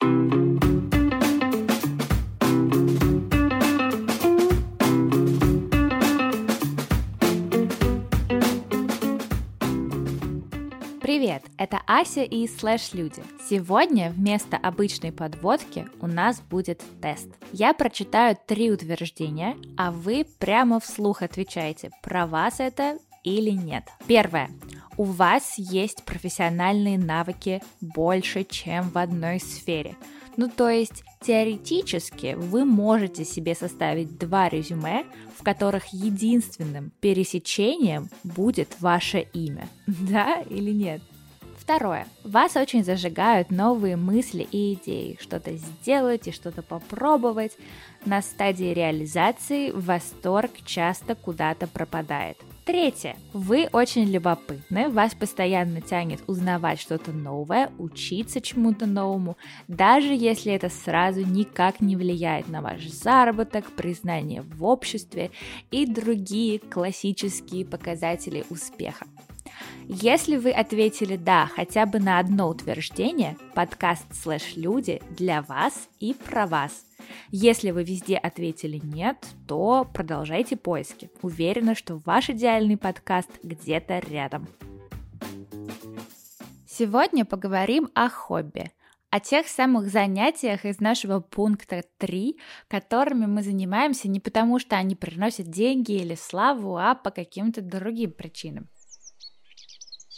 Привет, это Ася и Слэш Люди. Сегодня вместо обычной подводки у нас будет тест. Я прочитаю три утверждения, а вы прямо вслух отвечаете, про вас это или нет. Первое. У вас есть профессиональные навыки больше, чем в одной сфере. Ну, то есть, теоретически вы можете себе составить два резюме, в которых единственным пересечением будет ваше имя. Да или нет? Второе. Вас очень зажигают новые мысли и идеи. Что-то сделать и что-то попробовать. На стадии реализации восторг часто куда-то пропадает. Третье. Вы очень любопытны, вас постоянно тянет узнавать что-то новое, учиться чему-то новому, даже если это сразу никак не влияет на ваш заработок, признание в обществе и другие классические показатели успеха. Если вы ответили «да» хотя бы на одно утверждение, подкаст «Слэш Люди» для вас и про вас – если вы везде ответили нет, то продолжайте поиски. Уверена, что ваш идеальный подкаст где-то рядом. Сегодня поговорим о хобби, о тех самых занятиях из нашего пункта 3, которыми мы занимаемся не потому, что они приносят деньги или славу, а по каким-то другим причинам.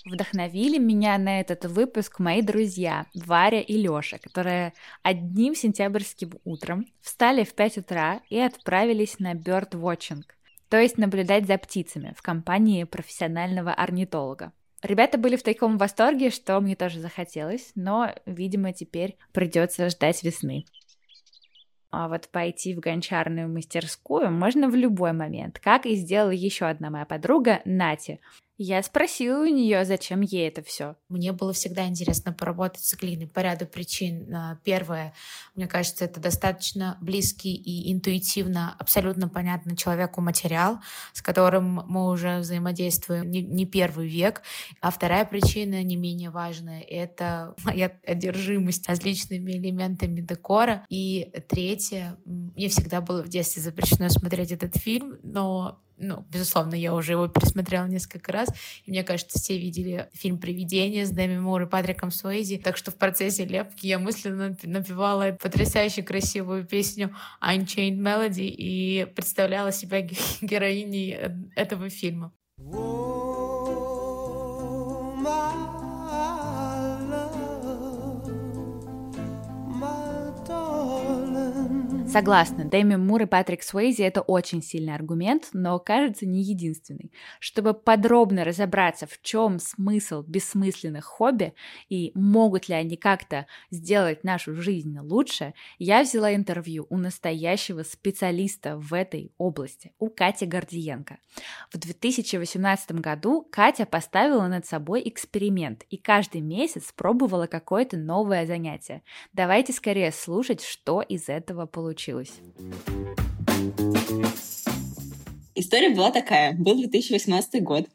Вдохновили меня на этот выпуск мои друзья Варя и Лёша, которые одним сентябрьским утром встали в 5 утра и отправились на birdwatching, то есть наблюдать за птицами в компании профессионального орнитолога. Ребята были в таком восторге, что мне тоже захотелось, но, видимо, теперь придется ждать весны. А вот пойти в гончарную мастерскую можно в любой момент, как и сделала еще одна моя подруга Нати. Я спросила у нее, зачем ей это все. Мне было всегда интересно поработать с глиной по ряду причин. А, первое, мне кажется, это достаточно близкий и интуитивно, абсолютно понятный человеку материал, с которым мы уже взаимодействуем не, не первый век. А вторая причина, не менее важная, это моя одержимость различными элементами декора. И третье, мне всегда было в детстве запрещено смотреть этот фильм, но ну, безусловно, я уже его пересмотрела несколько раз, и мне кажется, все видели фильм «Привидение» с Дэми Мур и Патриком Суэйзи, так что в процессе лепки я мысленно напевала потрясающе красивую песню Unchained Melody и представляла себя героиней э, этого фильма. Согласна, Дэми Мур и Патрик Суэйзи — это очень сильный аргумент, но, кажется, не единственный. Чтобы подробно разобраться, в чем смысл бессмысленных хобби и могут ли они как-то сделать нашу жизнь лучше, я взяла интервью у настоящего специалиста в этой области, у Кати Гордиенко. В 2018 году Катя поставила над собой эксперимент и каждый месяц пробовала какое-то новое занятие. Давайте скорее слушать, что из этого получилось получилось? История была такая. Был 2018 год.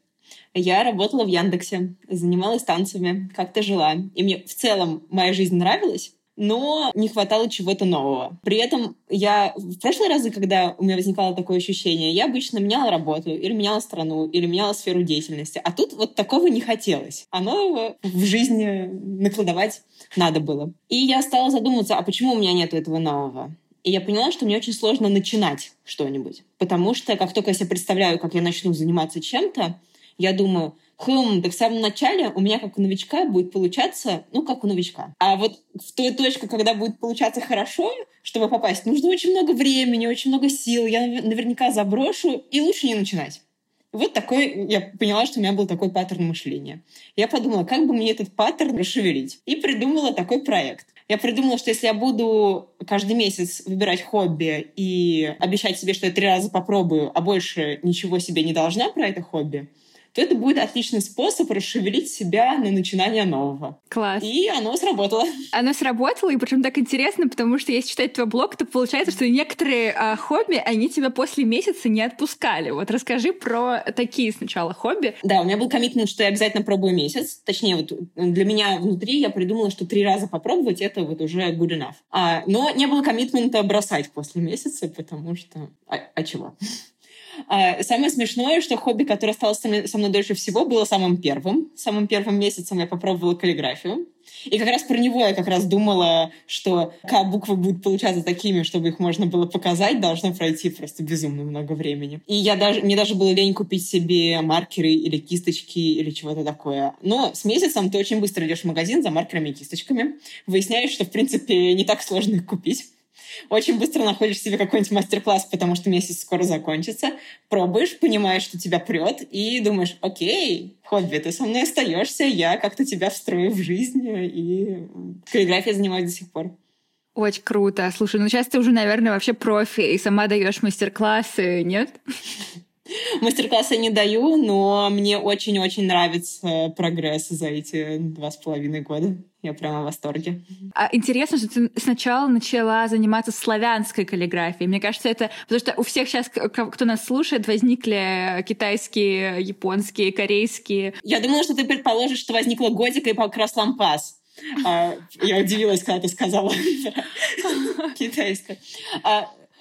Я работала в Яндексе, занималась танцами, как-то жила. И мне в целом моя жизнь нравилась, но не хватало чего-то нового. При этом я в прошлые разы, когда у меня возникало такое ощущение, я обычно меняла работу, или меняла страну, или меняла сферу деятельности. А тут вот такого не хотелось. Оно в жизни накладывать надо было. И я стала задумываться, а почему у меня нет этого нового? И я поняла, что мне очень сложно начинать что-нибудь. Потому что как только я себе представляю, как я начну заниматься чем-то, я думаю, хм, так в самом начале у меня как у новичка будет получаться, ну, как у новичка. А вот в ту точку, когда будет получаться хорошо, чтобы попасть, нужно очень много времени, очень много сил. Я наверняка заброшу, и лучше не начинать. Вот такой, я поняла, что у меня был такой паттерн мышления. Я подумала, как бы мне этот паттерн расшевелить. И придумала такой проект. Я придумала, что если я буду каждый месяц выбирать хобби и обещать себе, что я три раза попробую, а больше ничего себе не должна про это хобби, то это будет отличный способ расшевелить себя на начинание нового. Класс. И оно сработало. Оно сработало, и причем так интересно, потому что если читать твой блог, то получается, что некоторые а, хобби, они тебя после месяца не отпускали. Вот расскажи про такие сначала хобби. Да, у меня был коммитмент, что я обязательно пробую месяц. Точнее, вот для меня внутри я придумала, что три раза попробовать — это вот уже good enough. А, но не было коммитмента бросать после месяца, потому что... А, а чего? А, самое смешное, что хобби, которое осталось со мной дольше всего, было самым первым. Самым первым месяцем я попробовала каллиграфию. И как раз про него я как раз думала, что как буквы будут получаться такими, чтобы их можно было показать, должно пройти просто безумно много времени. И я даже, мне даже было лень купить себе маркеры или кисточки или чего-то такое. Но с месяцем ты очень быстро идешь в магазин за маркерами и кисточками, выясняешь, что, в принципе, не так сложно их купить очень быстро находишь себе какой-нибудь мастер-класс, потому что месяц скоро закончится, пробуешь, понимаешь, что тебя прет, и думаешь, окей, хобби, ты со мной остаешься, я как-то тебя встрою в жизнь, и каллиграфией занимаюсь до сих пор. Очень круто. Слушай, ну сейчас ты уже, наверное, вообще профи и сама даешь мастер-классы, нет? Мастер-классы не даю, но мне очень-очень нравится прогресс за эти два с половиной года. Я прямо в восторге. А интересно, что ты сначала начала заниматься славянской каллиграфией. Мне кажется, это... Потому что у всех сейчас, кто нас слушает, возникли китайские, японские, корейские. Я думала, что ты предположишь, что возникла готика и покрас лампас. А, я удивилась, когда ты сказала китайская.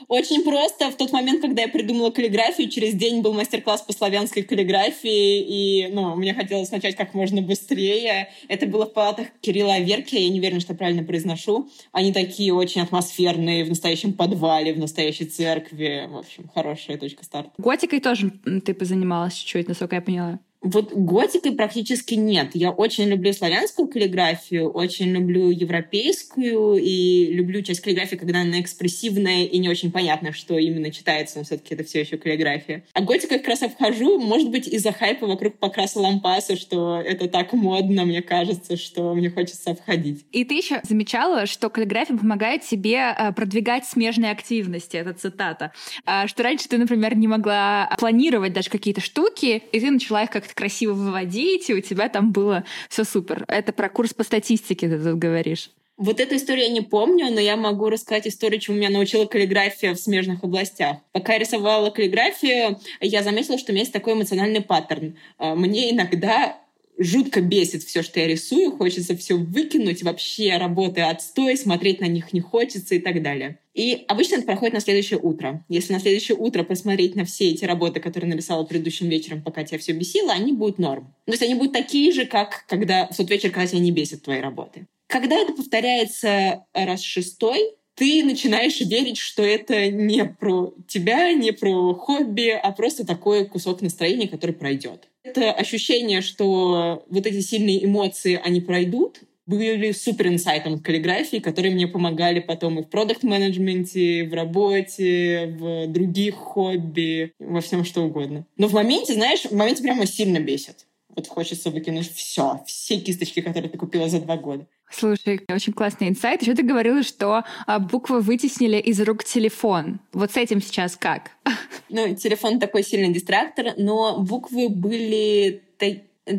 Очень просто. В тот момент, когда я придумала каллиграфию, через день был мастер-класс по славянской каллиграфии, и ну, мне хотелось начать как можно быстрее. Это было в палатах Кирилла Аверки, я не уверена, что правильно произношу. Они такие очень атмосферные, в настоящем подвале, в настоящей церкви. В общем, хорошая точка старта. Готикой тоже ты позанималась чуть-чуть, насколько я поняла. Вот готики практически нет. Я очень люблю славянскую каллиграфию, очень люблю европейскую и люблю часть каллиграфии, когда она экспрессивная и не очень понятно, что именно читается, но все-таки это все еще каллиграфия. А готика как раз обхожу, может быть, из-за хайпа вокруг покраса лампаса, что это так модно, мне кажется, что мне хочется обходить. И ты еще замечала, что каллиграфия помогает тебе э, продвигать смежные активности, это цитата. А, что раньше ты, например, не могла планировать даже какие-то штуки, и ты начала их как-то красиво выводить, и у тебя там было все супер. Это про курс по статистике ты тут говоришь. Вот эту историю я не помню, но я могу рассказать историю, чему меня научила каллиграфия в смежных областях. Пока я рисовала каллиграфию, я заметила, что у меня есть такой эмоциональный паттерн. А, мне иногда жутко бесит все, что я рисую, хочется все выкинуть, вообще работы отстой, смотреть на них не хочется и так далее. И обычно это проходит на следующее утро. Если на следующее утро посмотреть на все эти работы, которые нарисовала предыдущим вечером, пока тебя все бесило, они будут норм. То есть они будут такие же, как когда в тот вечер, когда тебя не бесят твои работы. Когда это повторяется раз шестой, ты начинаешь верить, что это не про тебя, не про хобби, а просто такой кусок настроения, который пройдет. Это ощущение, что вот эти сильные эмоции, они пройдут, были супер инсайтом каллиграфии, которые мне помогали потом и в продукт-менеджменте, в работе, в других хобби, во всем что угодно. Но в моменте, знаешь, в моменте прямо сильно бесит. Вот хочется выкинуть все, все кисточки, которые ты купила за два года. Слушай, очень классный инсайт. Еще ты говорила, что а, буквы вытеснили из рук телефон. Вот с этим сейчас как? Ну, телефон такой сильный дистрактор, но буквы были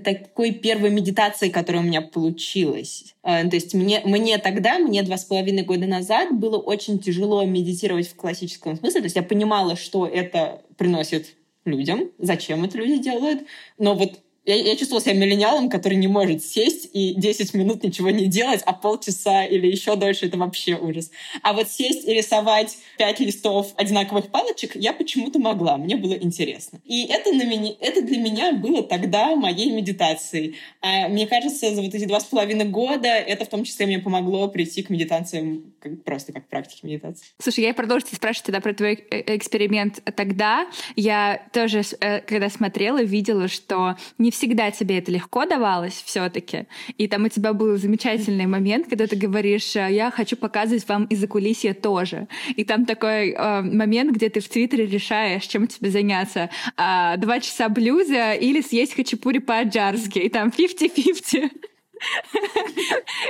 такой первой медитацией, которая у меня получилась. А, то есть мне, мне тогда, мне два с половиной года назад, было очень тяжело медитировать в классическом смысле. То есть я понимала, что это приносит людям, зачем это люди делают, но вот я, я чувствовала себя миллениалом, который не может сесть и 10 минут ничего не делать, а полчаса или еще дольше — это вообще ужас. А вот сесть и рисовать пять листов одинаковых палочек я почему-то могла, мне было интересно. И это, на меня, это для меня было тогда моей медитацией. А мне кажется, за вот эти два с половиной года это в том числе мне помогло прийти к медитациям как, просто как практике медитации. Слушай, я продолжу спрашивать тогда про твой э, эксперимент тогда. Я тоже, э, когда смотрела, видела, что не всегда тебе это легко давалось все-таки. И там у тебя был замечательный момент, когда ты говоришь, «Э, я хочу показывать вам из-за кулисья тоже. И там такой э, момент, где ты в Твиттере решаешь, чем тебе заняться. Э, два часа блюза или съесть хачапури по-аджарски. И там 50-50.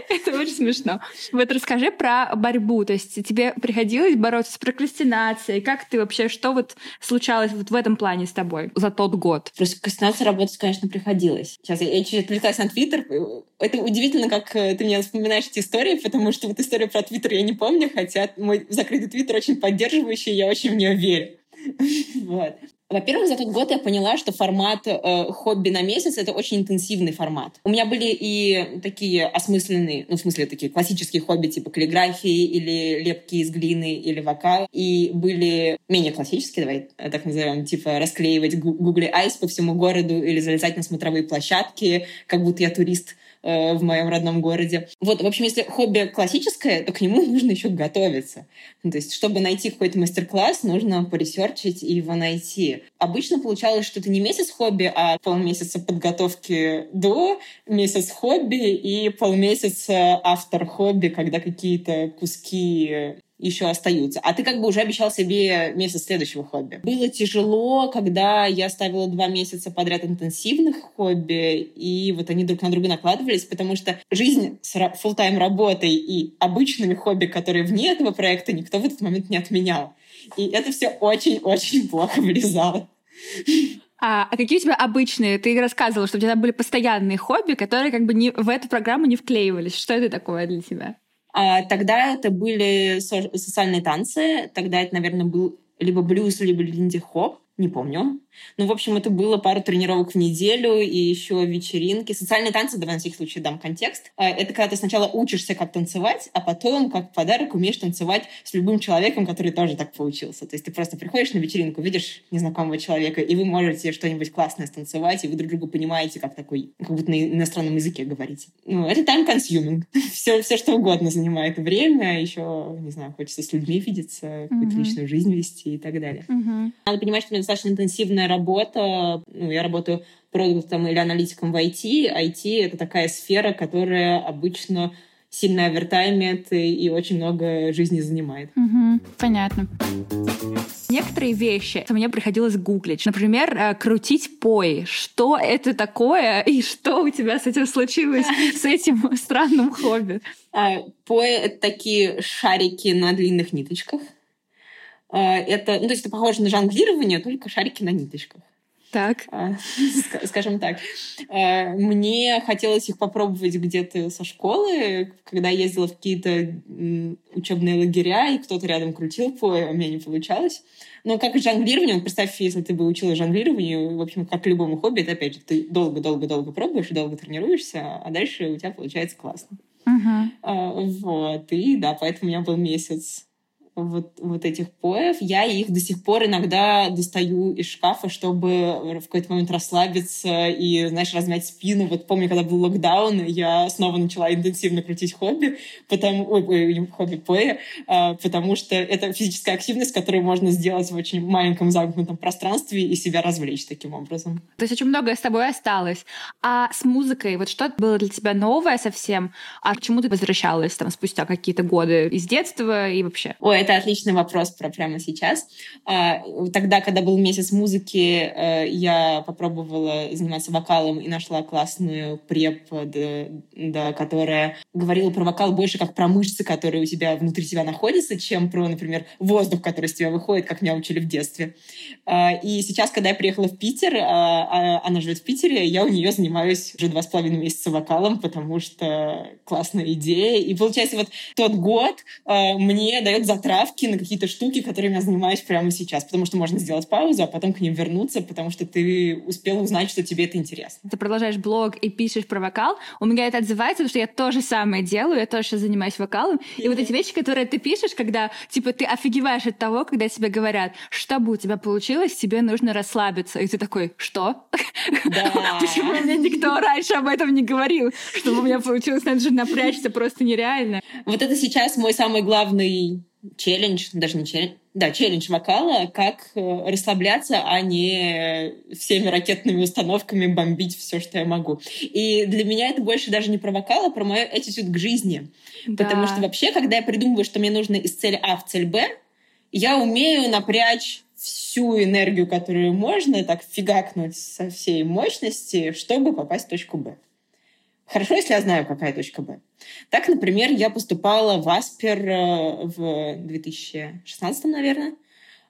Это очень смешно. Вот расскажи про борьбу. То есть тебе приходилось бороться с прокрастинацией? Как ты вообще, что вот случалось вот в этом плане с тобой за тот год? Прокрастинация работать, конечно, приходилось. Сейчас я, я чуть отвлеклась на Твиттер. Это удивительно, как э, ты мне вспоминаешь эти истории, потому что вот историю про Твиттер я не помню, хотя мой закрытый Твиттер очень поддерживающий, я очень в нее верю. Вот. Во-первых, за тот год я поняла, что формат э, хобби на месяц — это очень интенсивный формат. У меня были и такие осмысленные, ну, в смысле, такие классические хобби, типа каллиграфии или лепки из глины или вокал. И были менее классические, давай так назовем, типа расклеивать Google Eyes по всему городу или залезать на смотровые площадки, как будто я турист — Э, в моем родном городе. Вот, в общем, если хобби классическое, то к нему нужно еще готовиться. Ну, то есть, чтобы найти какой-то мастер-класс, нужно поресерчить и его найти. Обычно получалось, что это не месяц хобби, а полмесяца подготовки до, месяц хобби и полмесяца автор хобби, когда какие-то куски еще остаются. А ты как бы уже обещал себе месяц следующего хобби. Было тяжело, когда я ставила два месяца подряд интенсивных хобби, и вот они друг на друга накладывались, потому что жизнь с full-time работой и обычными хобби, которые вне этого проекта, никто в этот момент не отменял. И это все очень-очень плохо влезало. А, а какие у тебя обычные? Ты рассказывала, что у тебя были постоянные хобби, которые как бы не, в эту программу не вклеивались. Что это такое для тебя? А, тогда это были со- социальные танцы, тогда это, наверное, был либо блюз, либо линди-хоп не помню. Ну, в общем, это было пару тренировок в неделю и еще вечеринки. Социальные танцы, давай на всякий случай дам контекст. А, это когда ты сначала учишься, как танцевать, а потом, как подарок, умеешь танцевать с любым человеком, который тоже так поучился. То есть ты просто приходишь на вечеринку, видишь незнакомого человека, и вы можете что-нибудь классное станцевать, и вы друг другу понимаете, как такой, как будто на иностранном языке говорите. Ну, это time-consuming. все, все что угодно занимает время. Еще, не знаю, хочется с людьми видеться, mm-hmm. какую-то личную жизнь вести и так далее. Mm-hmm. Надо понимать, что достаточно интенсивная работа. Ну, я работаю продуктом или аналитиком в IT. IT — это такая сфера, которая обычно сильно овертаймит и очень много жизни занимает. Угу, понятно. Некоторые вещи мне приходилось гуглить. Например, э, крутить пой. Что это такое и что у тебя с этим случилось, с этим странным хобби? А, пой — это такие шарики на длинных ниточках. А, это, ну, то есть это похоже на жонглирование, только шарики на ниточках. Так. А, скажем так. А, мне хотелось их попробовать где-то со школы, когда я ездила в какие-то учебные лагеря, и кто-то рядом крутил поя, у меня не получалось. Но как и жонглирование, вот представь, если ты бы учила жонглированию, в общем, как любому хобби, это опять же, ты долго-долго-долго пробуешь, долго тренируешься, а дальше у тебя получается классно. Uh-huh. Вот, и да, поэтому у меня был месяц вот, вот этих поев. Я их до сих пор иногда достаю из шкафа, чтобы в какой-то момент расслабиться и, знаешь, размять спину. Вот помню, когда был локдаун, я снова начала интенсивно крутить хобби, потому, ой, ой, хобби поэ, а, потому что это физическая активность, которую можно сделать в очень маленьком замкнутом пространстве и себя развлечь таким образом. То есть очень многое с тобой осталось. А с музыкой, вот что было для тебя новое совсем? А к чему ты возвращалась там спустя какие-то годы из детства и вообще? Ой, это отличный вопрос про прямо сейчас. А, тогда, когда был месяц музыки, э, я попробовала заниматься вокалом и нашла классную преп, да, которая говорила про вокал больше как про мышцы, которые у тебя внутри тебя находятся, чем про, например, воздух, который из тебя выходит, как меня учили в детстве. А, и сейчас, когда я приехала в Питер, а, она живет в Питере, я у нее занимаюсь уже два с половиной месяца вокалом, потому что классная идея. И получается, вот тот год мне дает затрат затравки на какие-то штуки, которыми я занимаюсь прямо сейчас, потому что можно сделать паузу, а потом к ним вернуться, потому что ты успел узнать, что тебе это интересно. Ты продолжаешь блог и пишешь про вокал. У меня это отзывается, потому что я то же самое делаю, я тоже сейчас занимаюсь вокалом. И, и вот эти вещи, которые ты пишешь, когда, типа, ты офигеваешь от того, когда тебе говорят, чтобы у тебя получилось, тебе нужно расслабиться. И ты такой, что? Да. Почему мне никто раньше об этом не говорил? Чтобы у меня получилось, надо же напрячься просто нереально. Вот это сейчас мой самый главный челлендж, даже не челлендж, да, челлендж вокала, как э, расслабляться, а не всеми ракетными установками бомбить все, что я могу. И для меня это больше даже не про вокал, а про мою attitude к жизни. Да. Потому что вообще, когда я придумываю, что мне нужно из цели А в цель Б, я умею напрячь всю энергию, которую можно, так фигакнуть со всей мощности, чтобы попасть в точку Б. Хорошо, если я знаю, какая точка Б. Так, например, я поступала в Аспер э, в 2016, наверное.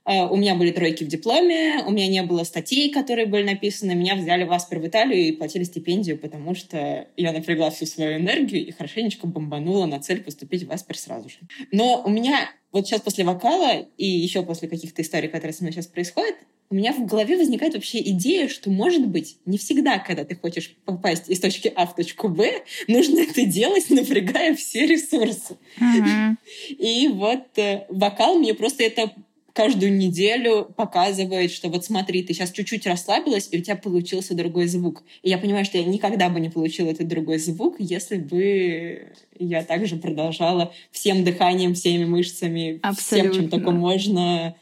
Э, у меня были тройки в дипломе, у меня не было статей, которые были написаны. Меня взяли в Аспер в Италию и платили стипендию, потому что я напрягла всю свою энергию и хорошенечко бомбанула на цель поступить в Аспер сразу же. Но у меня вот сейчас после вокала и еще после каких-то историй, которые со мной сейчас происходят, у меня в голове возникает вообще идея, что, может быть, не всегда, когда ты хочешь попасть из точки А в точку Б, нужно это делать, напрягая все ресурсы. Uh-huh. И вот э, вокал мне просто это каждую неделю показывает, что вот смотри, ты сейчас чуть-чуть расслабилась, и у тебя получился другой звук. И я понимаю, что я никогда бы не получила этот другой звук, если бы я также продолжала всем дыханием, всеми мышцами, Абсолютно. всем, чем только можно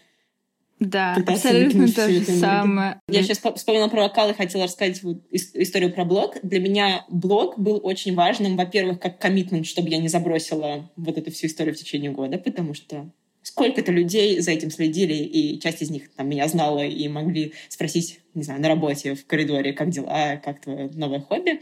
да, абсолютно то же самое. Я сейчас вспомнила про вокал и хотела рассказать вот историю про блог. Для меня блог был очень важным, во-первых, как коммитмент, чтобы я не забросила вот эту всю историю в течение года, потому что сколько-то людей за этим следили, и часть из них там меня знала и могли спросить, не знаю, на работе, в коридоре, как дела, как твое новое хобби.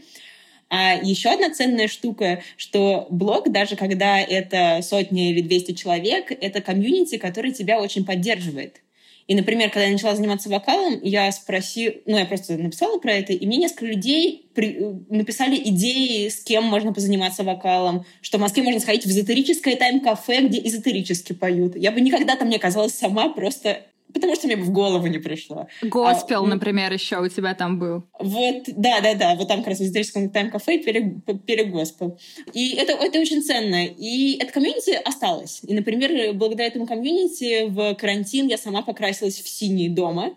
А еще одна ценная штука, что блог, даже когда это сотни или 200 человек, это комьюнити, который тебя очень поддерживает. И, например, когда я начала заниматься вокалом, я спросила, ну, я просто написала про это, и мне несколько людей при, э, написали идеи, с кем можно позаниматься вокалом, что в Москве можно сходить в эзотерическое тайм-кафе, где эзотерически поют. Я бы никогда там не оказалась сама, просто потому что мне бы в голову не пришло. Госпел, а, например, еще у тебя там был. Вот, да, да, да, вот там как раз в эзотерическом тайм-кафе перегоспел. И это, это очень ценно. И это комьюнити осталось. И, например, благодаря этому комьюнити в карантин я сама покрасилась в синий дома,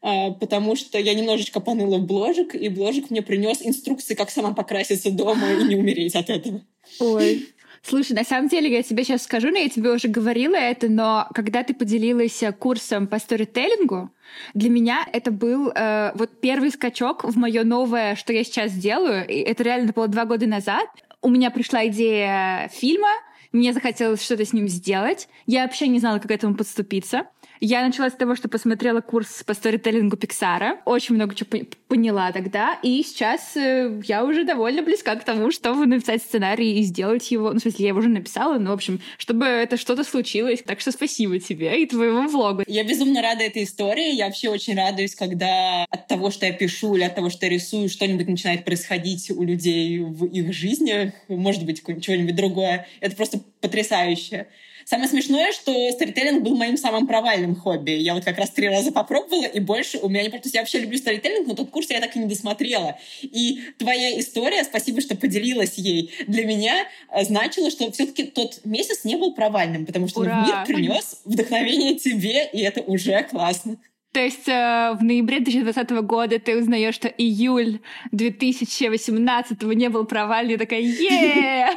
а, потому что я немножечко поныла в бложек, и бложек мне принес инструкции, как сама покраситься дома и не умереть от этого. Ой, Слушай, на самом деле я тебе сейчас скажу, но я тебе уже говорила это, но когда ты поделилась э, курсом по сторителлингу, для меня это был э, вот первый скачок в мое новое, что я сейчас делаю. И это реально было два года назад. У меня пришла идея фильма, мне захотелось что-то с ним сделать. Я вообще не знала, как к этому подступиться. Я начала с того, что посмотрела курс по сторителлингу Пиксара. Очень много чего поняла тогда. И сейчас э, я уже довольно близка к тому, чтобы написать сценарий и сделать его. Ну, в смысле, я его уже написала, но, в общем, чтобы это что-то случилось. Так что спасибо тебе и твоему влогу. Я безумно рада этой истории. Я вообще очень радуюсь, когда от того, что я пишу или от того, что я рисую, что-нибудь начинает происходить у людей в их жизнях. Может быть, что-нибудь другое. Это просто потрясающе. Самое смешное, что сторителлинг был моим самым провальным хобби. Я вот как раз три раза попробовала, и больше у меня не просто... Я вообще люблю сторителлинг, но тот курс я так и не досмотрела. И твоя история, спасибо, что поделилась ей, для меня э, значила, что все-таки тот месяц не был провальным, потому что Ура! мир принес вдохновение тебе, и это уже классно. То есть э, в ноябре 2020 года ты узнаешь, что июль 2018 не был провальный, такая е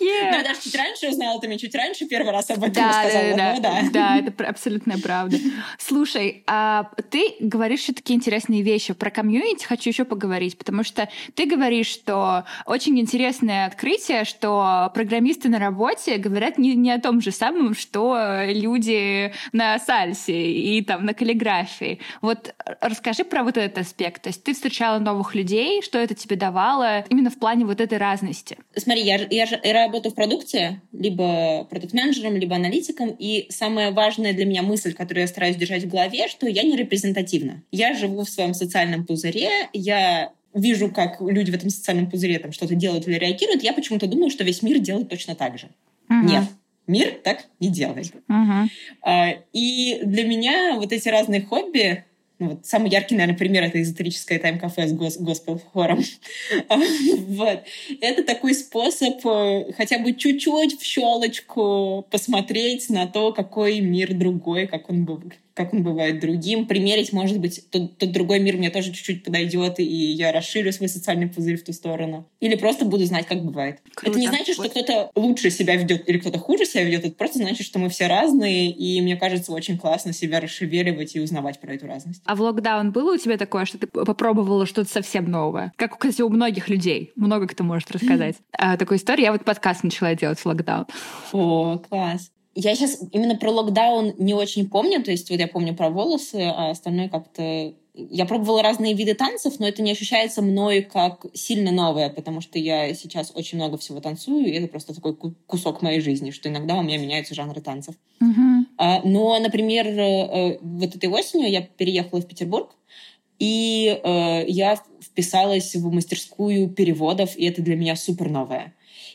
Ну, я даже чуть раньше узнала, ты мне чуть раньше первый раз об этом рассказала. Да, да, да. Да, это абсолютная правда. Слушай, а ты говоришь все такие интересные вещи. Про комьюнити хочу еще поговорить, потому что ты говоришь, что очень интересное открытие, что программисты на работе говорят не, не о том же самом, что люди на сальсе и там на каллиграфии. Вот расскажи про вот этот аспект. То есть ты встречала новых людей, что это тебе давало именно в плане вот этой разности? Смотри, я, я же работаю в продукте, либо продукт-менеджером, либо аналитиком, и самая важная для меня мысль, которую я стараюсь держать в голове, что я не репрезентативна. Я живу в своем социальном пузыре, я вижу, как люди в этом социальном пузыре там что-то делают или реагируют, я почему-то думаю, что весь мир делает точно так же. Uh-huh. Нет, Мир так не делает. Uh-huh. И для меня вот эти разные хобби, ну, вот самый яркий, наверное, пример — это эзотерическое тайм-кафе с гос- госпел-хором. вот. Это такой способ э, хотя бы чуть-чуть в щелочку посмотреть на то, какой мир другой, как он, как он бывает другим, примерить, может быть, тот, тот другой мир мне тоже чуть-чуть подойдет, и я расширю свой социальный пузырь в ту сторону. Или просто буду знать, как бывает. Круто. Это не значит, что кто-то лучше себя ведет или кто-то хуже себя ведет. Это просто значит, что мы все разные, и мне кажется, очень классно себя расшевеливать и узнавать про эту разность. А в локдаун было у тебя такое, что ты попробовала что-то совсем новое? Как, кстати, у многих людей. Много кто может рассказать. А, такую историю. Я вот подкаст начала делать в локдаун. О, класс. Я сейчас именно про локдаун не очень помню, то есть вот я помню про волосы, а остальное как-то я пробовала разные виды танцев, но это не ощущается мной как сильно новое, потому что я сейчас очень много всего танцую, и это просто такой кусок моей жизни, что иногда у меня меняются жанры танцев. Mm-hmm. Но, например, э, вот этой осенью я переехала в Петербург, и э, я вписалась в мастерскую переводов, и это для меня супер новое.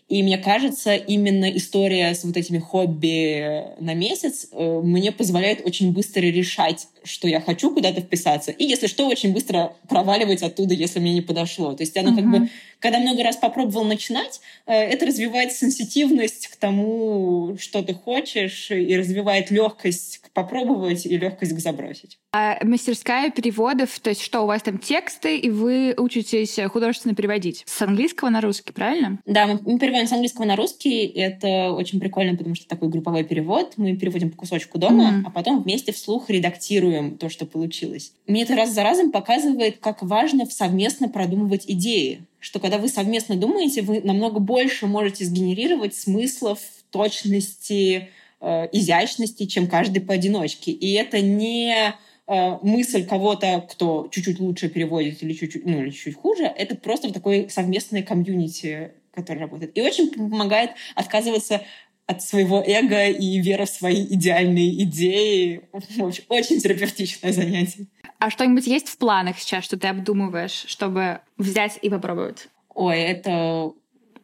И мне кажется, именно история с вот этими хобби на месяц э, мне позволяет очень быстро решать, что я хочу куда-то вписаться. И, если что, очень быстро проваливать оттуда, если мне не подошло. То есть она mm-hmm. как бы, когда много раз попробовал начинать, э, это развивает сенситивность к тому, что ты хочешь, и развивает легкость к попробовать и легкость к забросить. А мастерская переводов, то есть что, у вас там тексты, и вы учитесь художественно переводить с английского на русский, правильно? Да, мы переводим с английского на русский. Это очень прикольно, потому что такой групповой перевод. Мы переводим по кусочку дома, mm-hmm. а потом вместе вслух редактируем то, что получилось. Мне это раз за разом показывает, как важно совместно продумывать идеи. Что когда вы совместно думаете, вы намного больше можете сгенерировать смыслов, точности, э, изящности, чем каждый поодиночке. И это не э, мысль кого-то, кто чуть-чуть лучше переводит или чуть-чуть, ну, или чуть хуже, это просто такой совместное комьюнити который работает. И очень помогает отказываться от своего эго и веры в свои идеальные идеи. В общем, очень терапевтичное занятие. А что-нибудь есть в планах сейчас, что ты обдумываешь, чтобы взять и попробовать? Ой, это...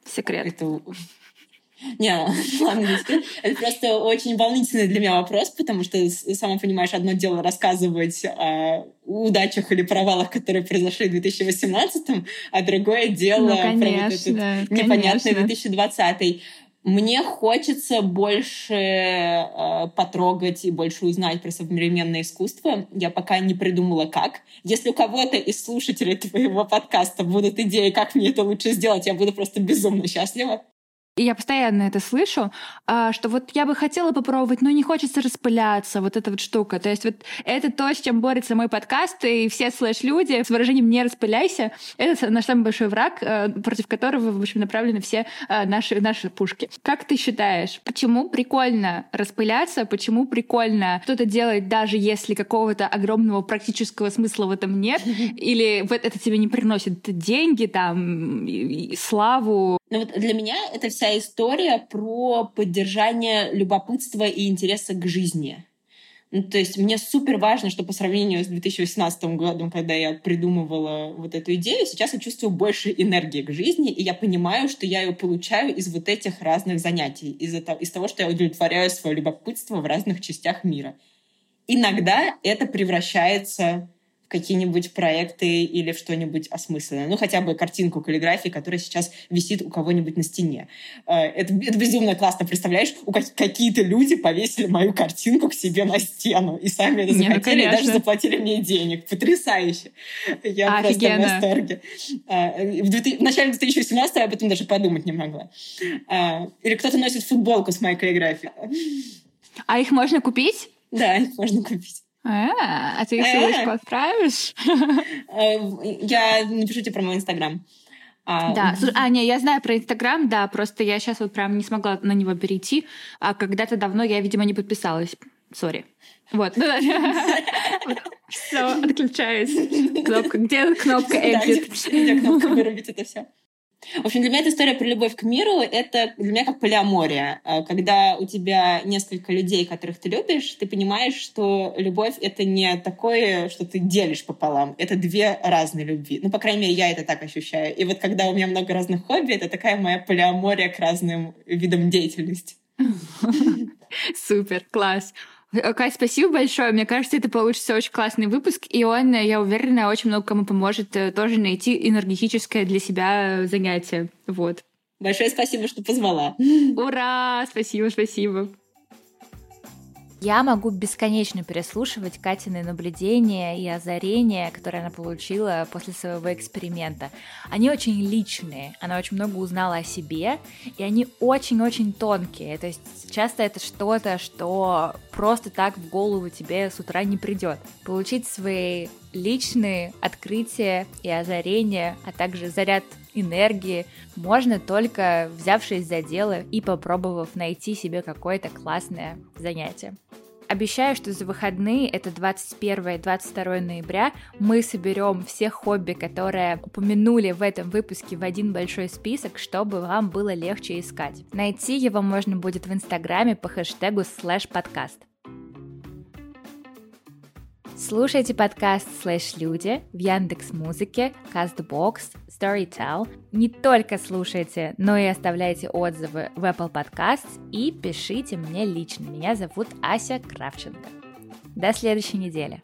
Секрет. Это не, ладно, это просто очень волнительный для меня вопрос, потому что, сама понимаешь, одно дело рассказывать о удачах или провалах, которые произошли в 2018, а другое дело ну, конечно, про вот этот непонятный 2020. Мне хочется больше э, потрогать и больше узнать про современное искусство. Я пока не придумала, как. Если у кого-то из слушателей твоего подкаста будут идеи, как мне это лучше сделать, я буду просто безумно счастлива. И я постоянно это слышу, а, что вот я бы хотела попробовать, но не хочется распыляться, вот эта вот штука. То есть вот это то, с чем борется мой подкаст, и все слэш-люди с выражением «не распыляйся» — это наш самый большой враг, э, против которого, в общем, направлены все э, наши, наши пушки. Как ты считаешь, почему прикольно распыляться, почему прикольно что-то делать, даже если какого-то огромного практического смысла в этом нет, или это тебе не приносит деньги, там, славу? Ну вот для меня это вся история про поддержание любопытства и интереса к жизни. Ну, то есть мне супер важно, что по сравнению с 2018 годом, когда я придумывала вот эту идею, сейчас я чувствую больше энергии к жизни, и я понимаю, что я ее получаю из вот этих разных занятий, из, этого, из того, что я удовлетворяю свое любопытство в разных частях мира. Иногда это превращается какие-нибудь проекты или в что-нибудь осмысленное. Ну, хотя бы картинку каллиграфии, которая сейчас висит у кого-нибудь на стене. Э, это, это безумно классно. Представляешь, у какие-то люди повесили мою картинку к себе на стену и сами это ну, захотели, и даже заплатили мне денег. Потрясающе. Я Офигенно. просто в восторге. Э, в, в начале 2018 я об этом даже подумать не могла. Э, или кто-то носит футболку с моей каллиграфией. А их можно купить? Да, их можно купить. А, а ты их ссылочку отправишь? Э, я напишу тебе про мой инстаграм. А, да, а, не, я знаю про Инстаграм, да, просто я сейчас вот прям не смогла на него перейти, а когда-то давно я, видимо, не подписалась. Сори. Вот. Все, отключаюсь. Кнопка. Где кнопка exit? Где кнопка вырубить это все? В общем, для меня эта история про любовь к миру — это для меня как полиамория. А, когда у тебя несколько людей, которых ты любишь, ты понимаешь, что любовь — это не такое, что ты делишь пополам. Это две разные любви. Ну, по крайней мере, я это так ощущаю. И вот когда у меня много разных хобби, это такая моя полиамория к разным видам деятельности. Супер, класс. Э, Кать, спасибо большое. Мне кажется, это получится очень классный выпуск, и он, я уверена, очень много кому поможет э, тоже найти энергетическое для себя занятие. Вот. Большое спасибо, что позвала. Ура! Спасибо, спасибо. Я могу бесконечно переслушивать Катины наблюдения и озарения, которые она получила после своего эксперимента. Они очень личные, она очень много узнала о себе, и они очень-очень тонкие. То есть часто это что-то, что просто так в голову тебе с утра не придет. Получить свои личные открытия и озарения, а также заряд энергии можно только взявшись за дело и попробовав найти себе какое-то классное занятие. Обещаю, что за выходные, это 21 и 22 ноября, мы соберем все хобби, которые упомянули в этом выпуске в один большой список, чтобы вам было легче искать. Найти его можно будет в инстаграме по хэштегу слэш подкаст. Слушайте подкаст «Слэш Люди» в Яндекс Музыке, Castbox, Storytel. Не только слушайте, но и оставляйте отзывы в Apple Podcasts и пишите мне лично. Меня зовут Ася Кравченко. До следующей недели.